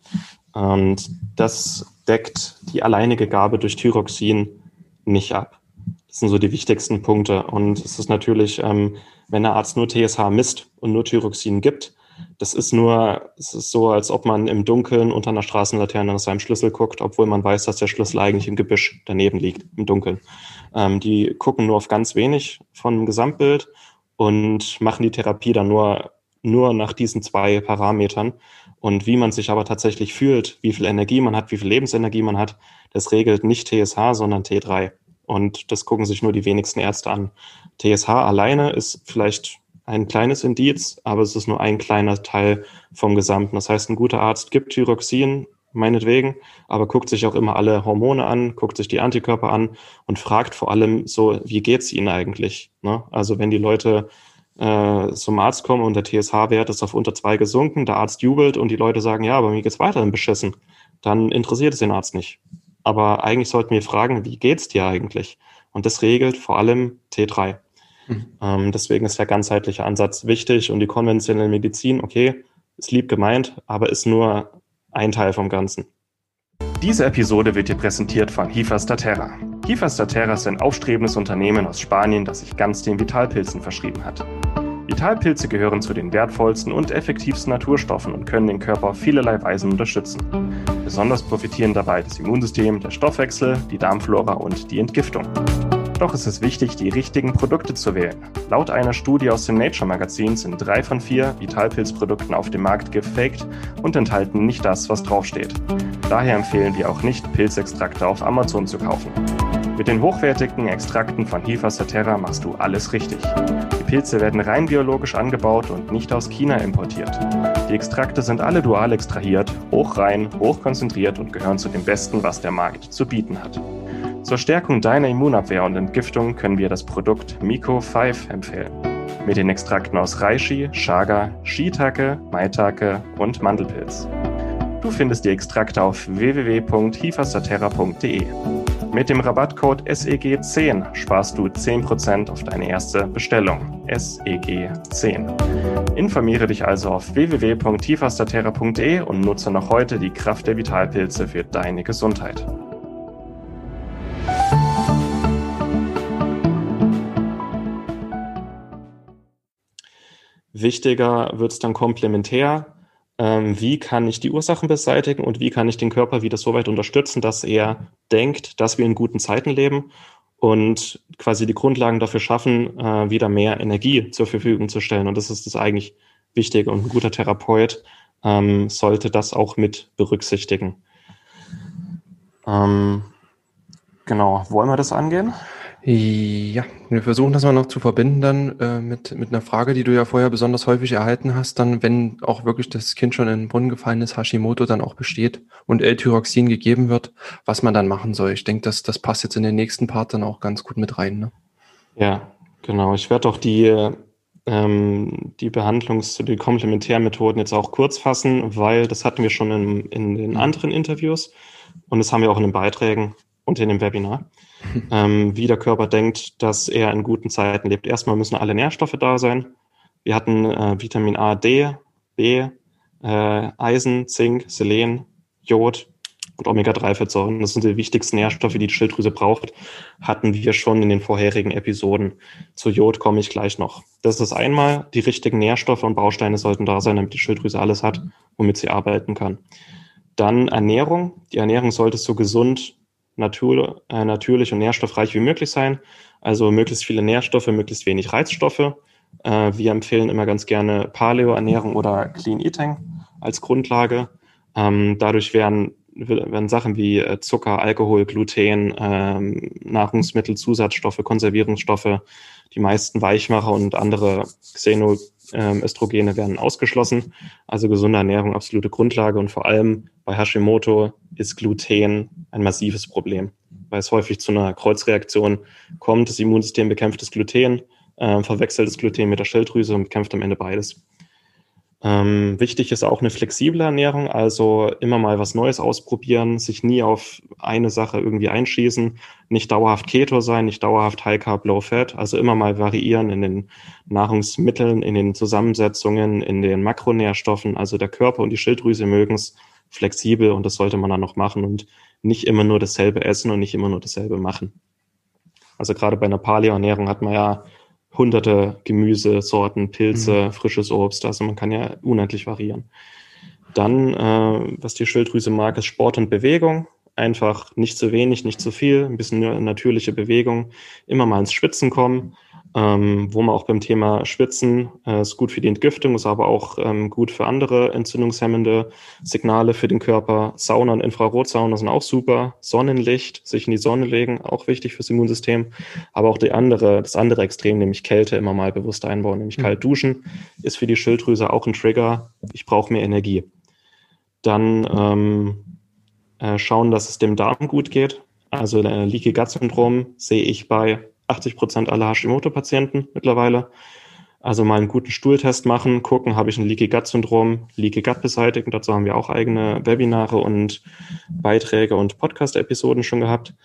[SPEAKER 3] Und das deckt die alleinige Gabe durch Thyroxin nicht ab. Das sind so die wichtigsten Punkte. Und es ist natürlich, ähm, wenn der Arzt nur TSH misst und nur Thyroxin gibt, das ist nur, es ist so, als ob man im Dunkeln unter einer Straßenlaterne nach seinem Schlüssel guckt, obwohl man weiß, dass der Schlüssel eigentlich im Gebüsch daneben liegt, im Dunkeln. Ähm, die gucken nur auf ganz wenig von dem Gesamtbild und machen die Therapie dann nur, nur nach diesen zwei Parametern. Und wie man sich aber tatsächlich fühlt, wie viel Energie man hat, wie viel Lebensenergie man hat, das regelt nicht TSH, sondern T3. Und das gucken sich nur die wenigsten Ärzte an. TSH alleine ist vielleicht ein kleines Indiz, aber es ist nur ein kleiner Teil vom Gesamten. Das heißt, ein guter Arzt gibt Thyroxin, meinetwegen, aber guckt sich auch immer alle Hormone an, guckt sich die Antikörper an und fragt vor allem so, wie geht's ihnen eigentlich? Ne? Also wenn die Leute äh, zum Arzt kommen und der TSH-Wert ist auf unter zwei gesunken, der Arzt jubelt und die Leute sagen, ja, aber mir geht's weiterhin beschissen, dann interessiert es den Arzt nicht. Aber eigentlich sollten wir fragen, wie geht's dir eigentlich? Und das regelt vor allem T3. Mhm. Ähm, deswegen ist der ganzheitliche Ansatz wichtig und die konventionelle Medizin, okay, ist lieb gemeint, aber ist nur ein Teil vom Ganzen.
[SPEAKER 4] Diese Episode wird dir präsentiert von Hifas da Terra. Hifas da Terra ist ein aufstrebendes Unternehmen aus Spanien, das sich ganz den Vitalpilzen verschrieben hat. Vitalpilze gehören zu den wertvollsten und effektivsten Naturstoffen und können den Körper auf vielerlei Weisen unterstützen. Besonders profitieren dabei das Immunsystem, der Stoffwechsel, die Darmflora und die Entgiftung. Doch ist es wichtig, die richtigen Produkte zu wählen. Laut einer Studie aus dem Nature Magazin sind drei von vier Vitalpilzprodukten auf dem Markt gefaked und enthalten nicht das, was draufsteht. Daher empfehlen wir auch nicht, Pilzextrakte auf Amazon zu kaufen. Mit den hochwertigen Extrakten von Hifa Saterra machst du alles richtig. Die Pilze werden rein biologisch angebaut und nicht aus China importiert. Die Extrakte sind alle dual extrahiert, hochrein, hochkonzentriert und gehören zu dem Besten, was der Markt zu bieten hat. Zur Stärkung deiner Immunabwehr und Entgiftung können wir das Produkt Miko 5 empfehlen. Mit den Extrakten aus Reishi, Chaga, Shiitake, Maitake und Mandelpilz. Du findest die Extrakte auf www.hifastaterra.de. Mit dem Rabattcode SEG10 sparst du 10% auf deine erste Bestellung. SEG10. Informiere dich also auf www.tifastaterra.de und nutze noch heute die Kraft der Vitalpilze für deine Gesundheit.
[SPEAKER 3] Wichtiger wird es dann komplementär. Ähm, wie kann ich die Ursachen beseitigen und wie kann ich den Körper wieder so weit unterstützen, dass er denkt, dass wir in guten Zeiten leben und quasi die Grundlagen dafür schaffen, äh, wieder mehr Energie zur Verfügung zu stellen. Und das ist das eigentlich Wichtige. Und ein guter Therapeut ähm, sollte das auch mit berücksichtigen. Ähm, genau, wollen wir das angehen?
[SPEAKER 1] Ja, wir versuchen das mal noch zu verbinden dann äh, mit, mit einer Frage, die du ja vorher besonders häufig erhalten hast, dann, wenn auch wirklich das Kind schon in den Brunnen gefallen ist, Hashimoto dann auch besteht und L-Tyroxin gegeben wird, was man dann machen soll. Ich denke, das, das passt jetzt in den nächsten Part dann auch ganz gut mit rein. Ne?
[SPEAKER 3] Ja, genau. Ich werde auch die, ähm, die Behandlungs-, die Komplementärmethoden jetzt auch kurz fassen, weil das hatten wir schon in, in den mhm. anderen Interviews und das haben wir auch in den Beiträgen und in dem Webinar ähm, wie der Körper denkt, dass er in guten Zeiten lebt. Erstmal müssen alle Nährstoffe da sein. Wir hatten äh, Vitamin A, D, B, äh, Eisen, Zink, Selen, Jod und Omega-3-Fettsäuren. Das sind die wichtigsten Nährstoffe, die die Schilddrüse braucht. Hatten wir schon in den vorherigen Episoden. Zu Jod komme ich gleich noch. Das ist einmal, die richtigen Nährstoffe und Bausteine sollten da sein, damit die Schilddrüse alles hat, womit sie arbeiten kann. Dann Ernährung. Die Ernährung sollte so gesund natur, äh, natürlich und nährstoffreich wie möglich sein. Also möglichst viele Nährstoffe, möglichst wenig Reizstoffe. Äh, wir empfehlen immer ganz gerne Paleo-Ernährung oder Clean Eating als Grundlage. Ähm, dadurch werden, werden Sachen wie äh, Zucker, Alkohol, Gluten, ähm, Nahrungsmittel, Zusatzstoffe, Konservierungsstoffe, die meisten Weichmacher und andere Xenoöstrogene werden ausgeschlossen. Also gesunde Ernährung absolute Grundlage und vor allem bei Hashimoto ist Gluten ein massives Problem, weil es häufig zu einer Kreuzreaktion kommt. Das Immunsystem bekämpft das Gluten, äh, verwechselt das Gluten mit der Schilddrüse und bekämpft am Ende beides. Ähm, wichtig ist auch eine flexible Ernährung, also immer mal was Neues ausprobieren, sich nie auf eine Sache irgendwie einschießen, nicht dauerhaft Keto sein, nicht dauerhaft High Carb, Low Fat, also immer mal variieren in den Nahrungsmitteln, in den Zusammensetzungen, in den Makronährstoffen. Also der Körper und die Schilddrüse mögen es flexibel und das sollte man dann noch machen und nicht immer nur dasselbe essen und nicht immer nur dasselbe machen. Also gerade bei einer Paleo-Ernährung hat man ja hunderte Gemüsesorten, Pilze, mhm. frisches Obst. Also man kann ja unendlich variieren. Dann, äh, was die Schilddrüse mag, ist Sport und Bewegung. Einfach nicht zu wenig, nicht zu viel, ein bisschen natürliche Bewegung, immer mal ins Schwitzen kommen ähm, wo man auch beim Thema Schwitzen äh, ist gut für die Entgiftung, ist aber auch ähm, gut für andere entzündungshemmende Signale für den Körper. Sauna und Infrarotsauna sind auch super. Sonnenlicht, sich in die Sonne legen, auch wichtig fürs Immunsystem. Aber auch die andere, das andere Extrem, nämlich Kälte, immer mal bewusst einbauen, nämlich mhm. kalt duschen, ist für die Schilddrüse auch ein Trigger. Ich brauche mehr Energie. Dann ähm, äh, schauen, dass es dem Darm gut geht. Also äh, Leaky Gut Syndrom sehe ich bei 80 Prozent aller Hashimoto-Patienten mittlerweile. Also mal einen guten Stuhltest machen, gucken, habe ich ein Leaky Gut Syndrom, Leaky Gut beseitigen. Dazu haben wir auch eigene Webinare und Beiträge und Podcast-Episoden schon gehabt.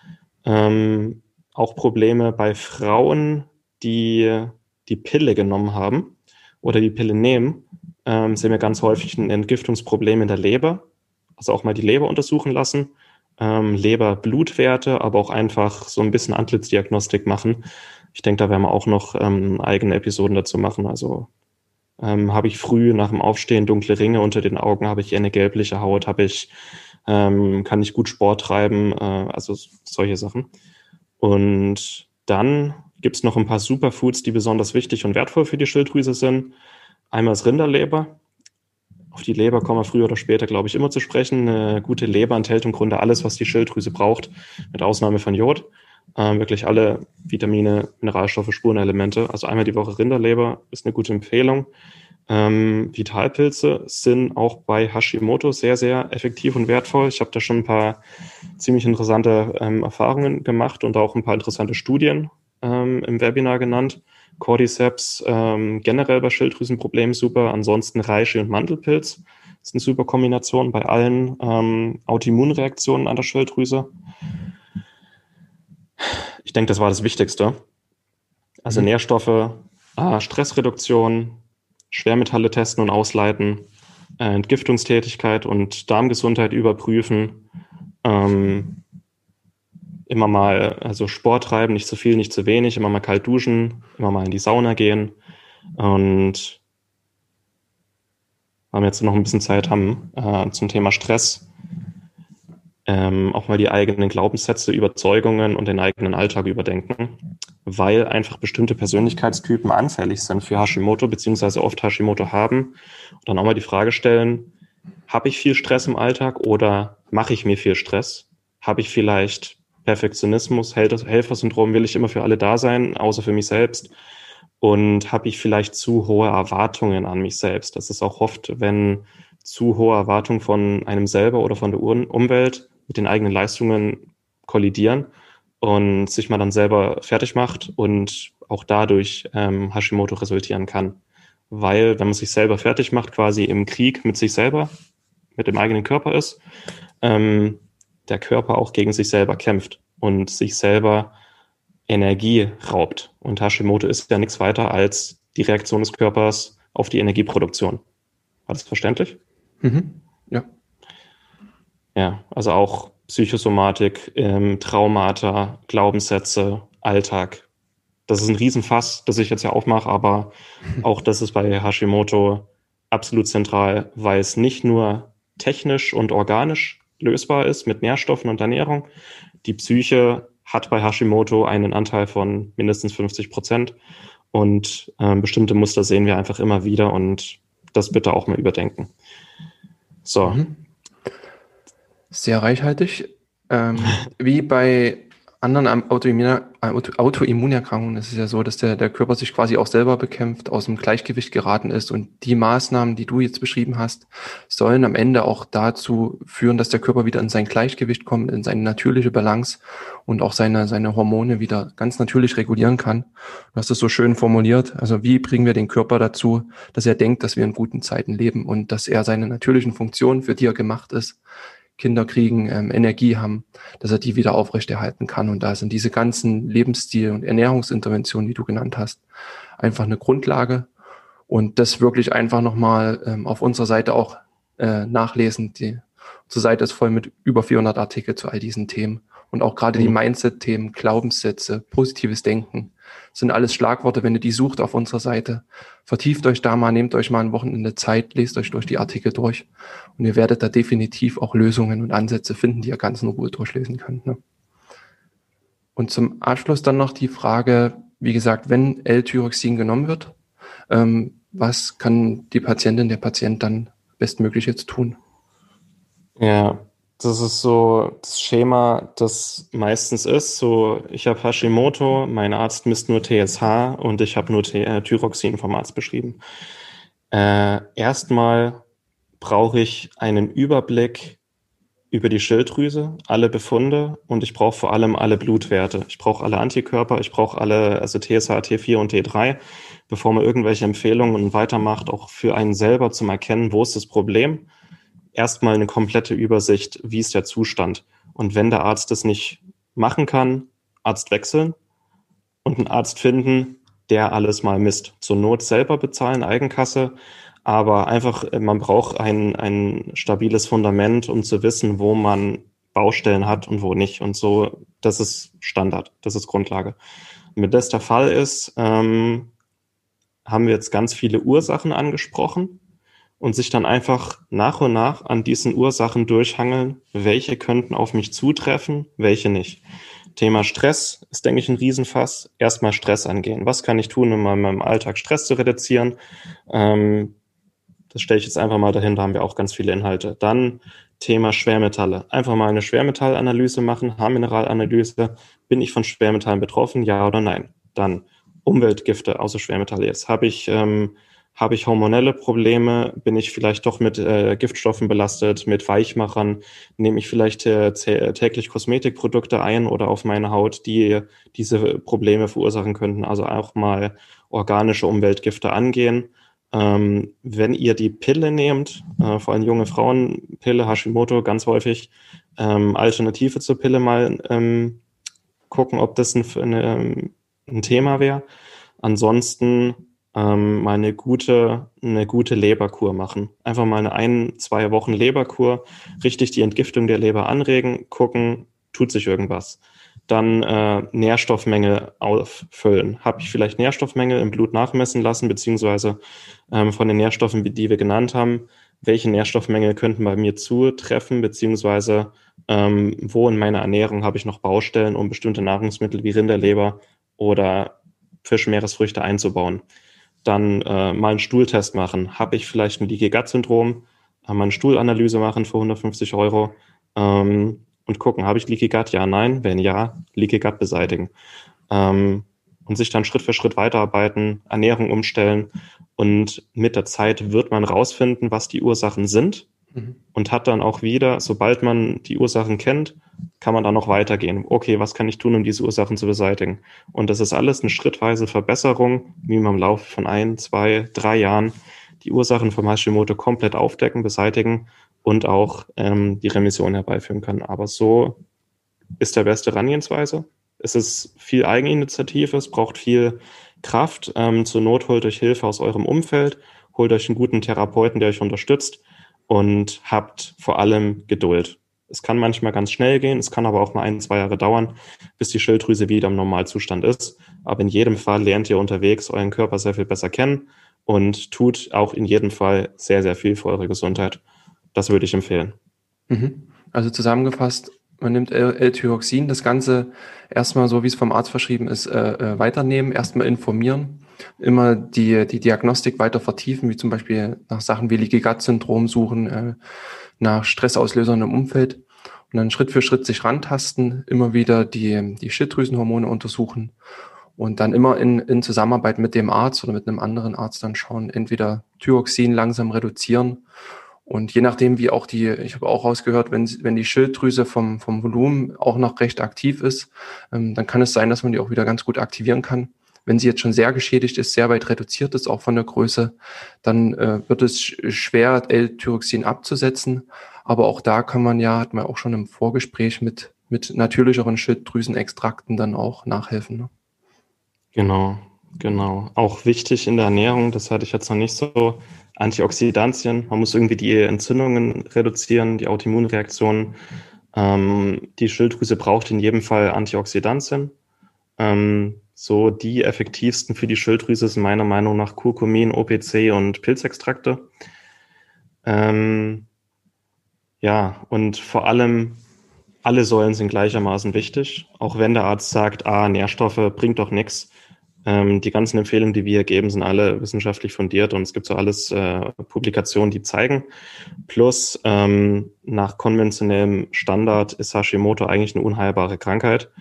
[SPEAKER 3] Ähm, auch Probleme bei Frauen, die die Pille genommen haben oder die Pille nehmen, ähm, sehen wir ganz häufig ein Entgiftungsproblem in der Leber. Also auch mal die Leber untersuchen lassen ähm, Leber-Blutwerte, aber auch einfach so ein bisschen Antlitzdiagnostik machen. Ich denke, da werden wir auch noch ähm, eigene Episoden dazu machen. Also ähm, habe ich früh nach dem Aufstehen dunkle Ringe unter den Augen, habe ich eine gelbliche Haut, habe ich, ähm, kann ich gut Sport treiben, äh, also solche Sachen. Und dann gibt es noch ein paar Superfoods, die besonders wichtig und wertvoll für die Schilddrüse sind. Einmal ist Rinderleber. Auf die Leber kommen wir früher oder später, glaube ich, immer zu sprechen. Eine gute Leber enthält im Grunde alles, was die Schilddrüse braucht, mit Ausnahme von Jod. Ähm, wirklich alle Vitamine, Mineralstoffe, Spurenelemente. Also einmal die Woche Rinderleber ist eine gute Empfehlung. Ähm, Vitalpilze sind auch bei Hashimoto sehr, sehr effektiv und wertvoll. Ich habe da schon ein paar ziemlich interessante ähm, Erfahrungen gemacht und auch ein paar interessante Studien ähm, im Webinar genannt. Cordyceps ähm, generell bei Schilddrüsenproblemen super. Ansonsten Reishi und Mandelpilz ist eine super Kombination bei allen ähm, Autoimmunreaktionen an der Schilddrüse. Ich denke, das war das Wichtigste. Also mhm. Nährstoffe äh, Stressreduktion, Schwermetalle testen und ausleiten, äh, Entgiftungstätigkeit und Darmgesundheit überprüfen, ähm, immer mal also Sport treiben, nicht zu viel, nicht zu wenig, immer mal kalt duschen, immer mal in die Sauna gehen und weil wir jetzt noch ein bisschen Zeit haben äh, zum Thema Stress, ähm, auch mal die eigenen Glaubenssätze, Überzeugungen und den eigenen Alltag überdenken, weil einfach bestimmte Persönlichkeitstypen anfällig sind für Hashimoto, beziehungsweise oft Hashimoto haben. Und dann auch mal die Frage stellen, habe ich viel Stress im Alltag oder mache ich mir viel Stress? Habe ich vielleicht Perfektionismus, Helfersyndrom, will ich immer für alle da sein, außer für mich selbst? Und habe ich vielleicht zu hohe Erwartungen an mich selbst? Das ist auch oft, wenn zu hohe Erwartungen von einem selber oder von der Umwelt mit den eigenen Leistungen kollidieren und sich mal dann selber fertig macht und auch dadurch ähm, Hashimoto resultieren kann. Weil, wenn man sich selber fertig macht, quasi im Krieg mit sich selber, mit dem eigenen Körper ist, ähm, der Körper auch gegen sich selber kämpft und sich selber Energie raubt. Und Hashimoto ist ja nichts weiter als die Reaktion des Körpers auf die Energieproduktion. War das verständlich? Mhm. Ja. Ja, also auch Psychosomatik, ähm, Traumata, Glaubenssätze, Alltag. Das ist ein Riesenfass, das ich jetzt ja aufmache, aber auch das ist bei Hashimoto absolut zentral, weil es nicht nur technisch und organisch lösbar ist mit Nährstoffen und Ernährung. Die Psyche hat bei Hashimoto einen Anteil von mindestens 50 Prozent und ähm, bestimmte Muster sehen wir einfach immer wieder und das bitte auch mal überdenken. So, mhm
[SPEAKER 1] sehr reichhaltig. Ähm, wie bei anderen Autoimmunerkrankungen ist es ja so, dass der, der Körper sich quasi auch selber bekämpft, aus dem Gleichgewicht geraten ist. Und die Maßnahmen, die du jetzt beschrieben hast, sollen am Ende auch dazu führen, dass der Körper wieder in sein Gleichgewicht kommt, in seine natürliche Balance und auch seine, seine Hormone wieder ganz natürlich regulieren kann. Du hast es so schön formuliert. Also wie bringen wir den Körper dazu, dass er denkt, dass wir in guten Zeiten leben und dass er seine natürlichen Funktionen, für die er gemacht ist, Kinder kriegen, ähm, Energie haben, dass er die wieder aufrechterhalten kann. Und da sind diese ganzen Lebensstil- und Ernährungsinterventionen, die du genannt hast, einfach eine Grundlage. Und das wirklich einfach nochmal ähm, auf unserer Seite auch äh, nachlesen. Die, unsere Seite ist voll mit über 400 Artikel zu all diesen Themen. Und auch gerade mhm. die Mindset-Themen, Glaubenssätze, positives Denken, sind alles Schlagworte, wenn ihr die sucht auf unserer Seite. Vertieft euch da mal, nehmt euch mal ein Wochenende Zeit, lest euch durch die Artikel durch und ihr werdet da definitiv auch Lösungen und Ansätze finden, die ihr ganz in Ruhe durchlesen könnt. Ne? Und zum Abschluss dann noch die Frage, wie gesagt, wenn L-Tyroxin genommen wird, ähm, was kann die Patientin, der Patient dann bestmöglich jetzt tun?
[SPEAKER 3] Ja, das ist so das Schema, das meistens ist. So, ich habe Hashimoto, mein Arzt misst nur TSH und ich habe nur äh, Thyroxin vom Arzt beschrieben. Äh, erstmal brauche ich einen Überblick über die Schilddrüse, alle Befunde und ich brauche vor allem alle Blutwerte. Ich brauche alle Antikörper, ich brauche alle, also TSH, T4 und T3, bevor man irgendwelche Empfehlungen weitermacht, auch für einen selber zum Erkennen, wo ist das Problem erstmal eine komplette Übersicht, wie ist der Zustand. Und wenn der Arzt das nicht machen kann, Arzt wechseln und einen Arzt finden, der alles mal misst. Zur Not selber bezahlen, Eigenkasse, aber einfach, man braucht ein, ein stabiles Fundament, um zu wissen, wo man Baustellen hat und wo nicht. Und so, das ist Standard, das ist Grundlage. Und wenn das der Fall ist, ähm, haben wir jetzt ganz viele Ursachen angesprochen und sich dann einfach nach und nach an diesen Ursachen durchhangeln, welche könnten auf mich zutreffen, welche nicht. Thema Stress ist, denke ich, ein Riesenfass. Erstmal Stress angehen. Was kann ich tun, um in meinem Alltag Stress zu reduzieren? Ähm, das stelle ich jetzt einfach mal dahin, da haben wir auch ganz viele Inhalte. Dann Thema Schwermetalle. Einfach mal eine Schwermetallanalyse machen, Haarmineralanalyse. Bin ich von Schwermetallen betroffen, ja oder nein? Dann Umweltgifte außer Schwermetalle jetzt. Habe ich ähm, habe ich hormonelle Probleme? Bin ich vielleicht doch mit äh, Giftstoffen belastet, mit Weichmachern? Nehme ich vielleicht äh, täglich Kosmetikprodukte ein oder auf meine Haut, die diese Probleme verursachen könnten? Also auch mal organische Umweltgifte angehen. Ähm, wenn ihr die Pille nehmt, äh, vor allem junge Frauen, Pille, Hashimoto ganz häufig, ähm, Alternative zur Pille mal ähm, gucken, ob das ein, eine, ein Thema wäre. Ansonsten ähm, mal eine gute, eine gute Leberkur machen. Einfach mal eine ein, zwei Wochen Leberkur, richtig die Entgiftung der Leber anregen, gucken, tut sich irgendwas. Dann äh, Nährstoffmenge auffüllen. Habe ich vielleicht Nährstoffmenge im Blut nachmessen lassen, beziehungsweise ähm, von den Nährstoffen, die wir genannt haben, welche Nährstoffmenge könnten bei mir zutreffen, beziehungsweise ähm, wo in meiner Ernährung habe ich noch Baustellen, um bestimmte Nahrungsmittel wie Rinderleber oder Fisch, Meeresfrüchte einzubauen dann äh, mal einen Stuhltest machen. Habe ich vielleicht ein Leaky Gut Syndrom? Mal eine Stuhlanalyse machen für 150 Euro ähm, und gucken, habe ich Leaky Gut? Ja, nein. Wenn ja, Leaky Gut beseitigen. Ähm, und sich dann Schritt für Schritt weiterarbeiten, Ernährung umstellen und mit der Zeit wird man rausfinden, was die Ursachen sind mhm. und hat dann auch wieder, sobald man die Ursachen kennt, kann man dann noch weitergehen. Okay, was kann ich tun, um diese Ursachen zu beseitigen? Und das ist alles eine schrittweise Verbesserung, wie man im Laufe von ein, zwei, drei Jahren die Ursachen von Hashimoto komplett aufdecken, beseitigen und auch ähm, die Remission herbeiführen kann. Aber so ist der beste Herangehensweise. Es ist viel Eigeninitiative, es braucht viel Kraft. Ähm, zur Not holt euch Hilfe aus eurem Umfeld, holt euch einen guten Therapeuten, der euch unterstützt und habt vor allem Geduld. Es kann manchmal ganz schnell gehen, es kann aber auch mal ein, zwei Jahre dauern, bis die Schilddrüse wieder im Normalzustand ist. Aber in jedem Fall lernt ihr unterwegs euren Körper sehr viel besser kennen und tut auch in jedem Fall sehr, sehr viel für eure Gesundheit. Das würde ich empfehlen.
[SPEAKER 1] Mhm. Also zusammengefasst, man nimmt L-Tyroxin, das Ganze erstmal so, wie es vom Arzt verschrieben ist, äh, äh, weiternehmen, erstmal informieren, immer die, die Diagnostik weiter vertiefen, wie zum Beispiel nach Sachen wie Leaky Gut Syndrom suchen, äh, nach Stressauslösern im Umfeld und dann Schritt für Schritt sich rantasten, immer wieder die, die Schilddrüsenhormone untersuchen und dann immer in, in Zusammenarbeit mit dem Arzt oder mit einem anderen Arzt dann schauen, entweder Thyroxin langsam reduzieren und je nachdem, wie auch die, ich habe auch rausgehört, wenn, wenn die Schilddrüse vom, vom Volumen auch noch recht aktiv ist, ähm, dann kann es sein, dass man die auch wieder ganz gut aktivieren kann. Wenn sie jetzt schon sehr geschädigt ist, sehr weit reduziert ist, auch von der Größe, dann äh, wird es schwer, L-Tyroxin abzusetzen. Aber auch da kann man ja, hat man auch schon im Vorgespräch mit, mit natürlicheren Schilddrüsenextrakten dann auch nachhelfen. Ne?
[SPEAKER 3] Genau, genau. Auch wichtig in der Ernährung, das hatte ich jetzt noch nicht so, Antioxidantien. Man muss irgendwie die Entzündungen reduzieren, die Autoimmunreaktionen. Ähm, die Schilddrüse braucht in jedem Fall Antioxidantien. Ähm, so die effektivsten für die Schilddrüse sind meiner Meinung nach Kurkumin, OPC und Pilzextrakte. Ähm, ja, und vor allem alle Säulen sind gleichermaßen wichtig. Auch wenn der Arzt sagt, ah, Nährstoffe bringt doch nichts. Ähm, die ganzen Empfehlungen, die wir hier geben, sind alle wissenschaftlich fundiert und es gibt so alles äh, Publikationen, die zeigen. Plus ähm, nach konventionellem Standard ist Hashimoto eigentlich eine unheilbare Krankheit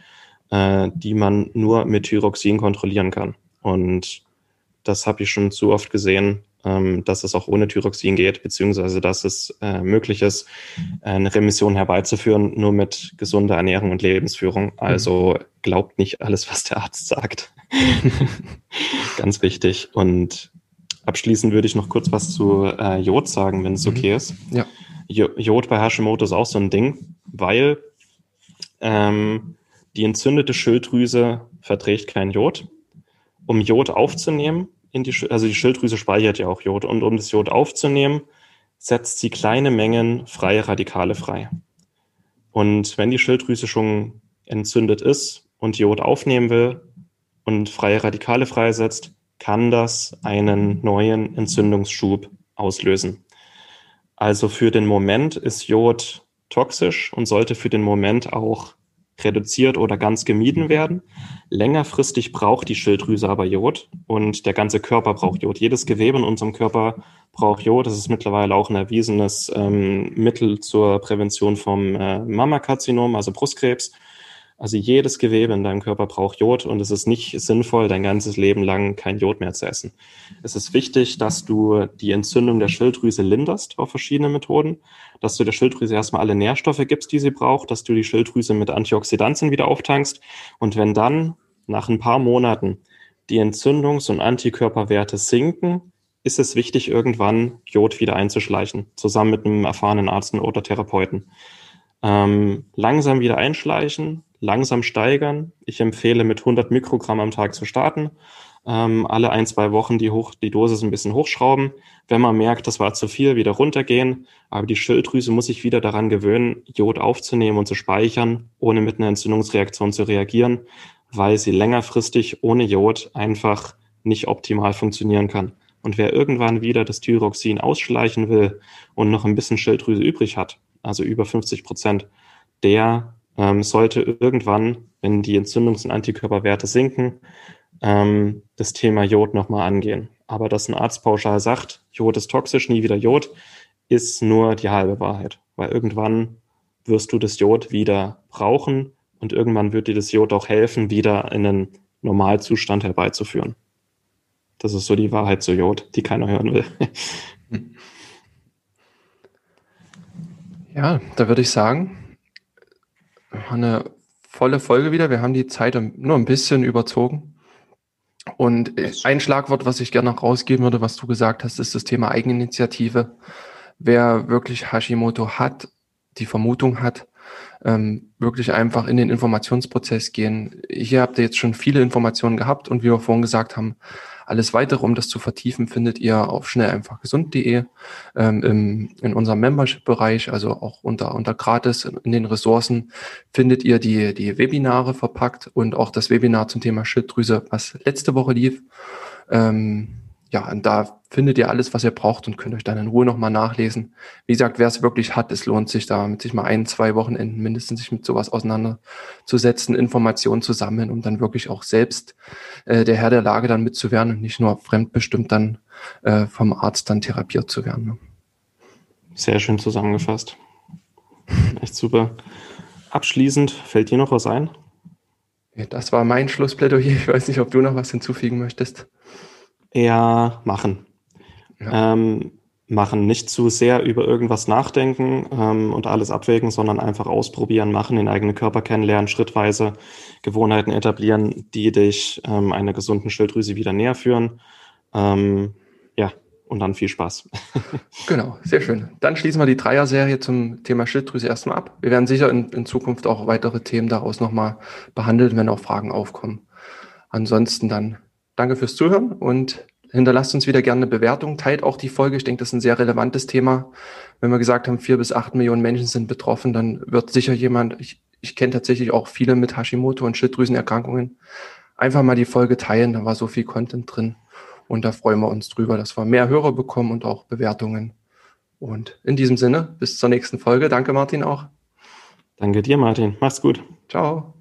[SPEAKER 3] äh, die man nur mit Thyroxin kontrollieren kann. Und das habe ich schon zu oft gesehen, ähm, dass es auch ohne Thyroxin geht, beziehungsweise dass es äh, möglich ist, eine Remission herbeizuführen, nur mit gesunder Ernährung und Lebensführung. Also glaubt nicht alles, was der Arzt sagt. Ganz wichtig. Und abschließend würde ich noch kurz was zu äh, Jod sagen, wenn es mhm. okay ist. Ja. Jod bei Hashimoto ist auch so ein Ding, weil ähm, die entzündete Schilddrüse verträgt kein Jod. Um Jod aufzunehmen, in die, also die Schilddrüse speichert ja auch Jod, und um das Jod aufzunehmen, setzt sie kleine Mengen freie Radikale frei. Und wenn die Schilddrüse schon entzündet ist und Jod aufnehmen will und freie Radikale freisetzt, kann das einen neuen Entzündungsschub auslösen. Also für den Moment ist Jod toxisch und sollte für den Moment auch reduziert oder ganz gemieden werden. Längerfristig braucht die Schilddrüse aber Jod und der ganze Körper braucht Jod. Jedes Gewebe in unserem Körper braucht Jod. Das ist mittlerweile auch ein erwiesenes ähm, Mittel zur Prävention vom äh, Mammakarzinom, also Brustkrebs. Also jedes Gewebe in deinem Körper braucht Jod und es ist nicht sinnvoll, dein ganzes Leben lang kein Jod mehr zu essen. Es ist wichtig, dass du die Entzündung der Schilddrüse linderst auf verschiedene Methoden, dass du der Schilddrüse erstmal alle Nährstoffe gibst, die sie braucht, dass du die Schilddrüse mit Antioxidantien wieder auftankst und wenn dann nach ein paar Monaten die Entzündungs- und Antikörperwerte sinken, ist es wichtig, irgendwann Jod wieder einzuschleichen, zusammen mit einem erfahrenen Arzt oder Therapeuten. Ähm, langsam wieder einschleichen, langsam steigern. Ich empfehle mit 100 Mikrogramm am Tag zu starten. ähm, alle ein, zwei Wochen die, hoch, die Dosis ein bisschen hochschrauben. Wenn man merkt, das war zu viel, wieder runtergehen. Aber die Schilddrüse muss sich wieder daran gewöhnen, Jod aufzunehmen und zu speichern, ohne mit einer Entzündungsreaktion zu reagieren, weil sie längerfristig ohne Jod einfach nicht optimal funktionieren kann. Und wer irgendwann wieder das Thyroxin ausschleichen will und noch ein bisschen Schilddrüse übrig hat, also über 50 Prozent, der ähm, sollte irgendwann, wenn die Entzündungs- und Antikörperwerte sinken, ähm, das Thema Jod nochmal angehen. Aber dass ein Arzt pauschal sagt, Jod ist toxisch, nie wieder Jod, ist nur die halbe Wahrheit. Weil irgendwann wirst du das Jod wieder brauchen und irgendwann wird dir das Jod auch helfen, wieder in einen Normalzustand herbeizuführen. Das ist so die Wahrheit zu Jod, die keiner hören will.
[SPEAKER 1] Ja, da würde ich sagen, eine volle Folge wieder. Wir haben die Zeit nur ein bisschen überzogen. Und ein Schlagwort, was ich gerne noch rausgeben würde, was du gesagt hast, ist das Thema Eigeninitiative. Wer wirklich Hashimoto hat, die Vermutung hat, ähm, wirklich einfach in den Informationsprozess gehen. Hier habt ihr jetzt schon viele Informationen gehabt und wie wir vorhin gesagt haben, alles weitere, um das zu vertiefen, findet ihr auf schnelleinfachgesund.de ähm, im, in unserem Membership-Bereich, also auch unter, unter gratis in den Ressourcen findet ihr die, die Webinare verpackt und auch das Webinar zum Thema Schilddrüse, was letzte Woche lief. Ähm, ja, und da findet ihr alles, was ihr braucht und könnt euch dann in Ruhe nochmal nachlesen. Wie gesagt, wer es wirklich hat, es lohnt sich da mit sich mal ein, zwei Wochenenden mindestens sich mit sowas auseinanderzusetzen, Informationen zu sammeln, um dann wirklich auch selbst äh, der Herr der Lage dann mitzuwerden und nicht nur fremdbestimmt dann äh, vom Arzt dann therapiert zu werden. Ne?
[SPEAKER 3] Sehr schön zusammengefasst. Echt super. Abschließend, fällt dir noch was ein?
[SPEAKER 1] Ja, das war mein Schlussplädoyer. Ich weiß nicht, ob du noch was hinzufügen möchtest.
[SPEAKER 3] Ja, machen. Ja. Ähm, machen, nicht zu sehr über irgendwas nachdenken ähm, und alles abwägen, sondern einfach ausprobieren, machen, den eigenen Körper kennenlernen, schrittweise Gewohnheiten etablieren, die dich ähm, einer gesunden Schilddrüse wieder näher führen. Ähm, ja, und dann viel Spaß.
[SPEAKER 1] genau, sehr schön. Dann schließen wir die Dreier-Serie zum Thema Schilddrüse erstmal ab. Wir werden sicher in, in Zukunft auch weitere Themen daraus nochmal behandeln, wenn auch Fragen aufkommen. Ansonsten dann danke fürs Zuhören und hinterlasst uns wieder gerne eine Bewertung, teilt auch die Folge. Ich denke, das ist ein sehr relevantes Thema. Wenn wir gesagt haben, vier bis acht Millionen Menschen sind betroffen, dann wird sicher jemand, ich, ich kenne tatsächlich auch viele mit Hashimoto und Schilddrüsenerkrankungen, einfach mal die Folge teilen. Da war so viel Content drin. Und da freuen wir uns drüber, dass wir mehr Hörer bekommen und auch Bewertungen. Und in diesem Sinne, bis zur nächsten Folge. Danke, Martin, auch.
[SPEAKER 3] Danke dir, Martin. Mach's gut.
[SPEAKER 1] Ciao.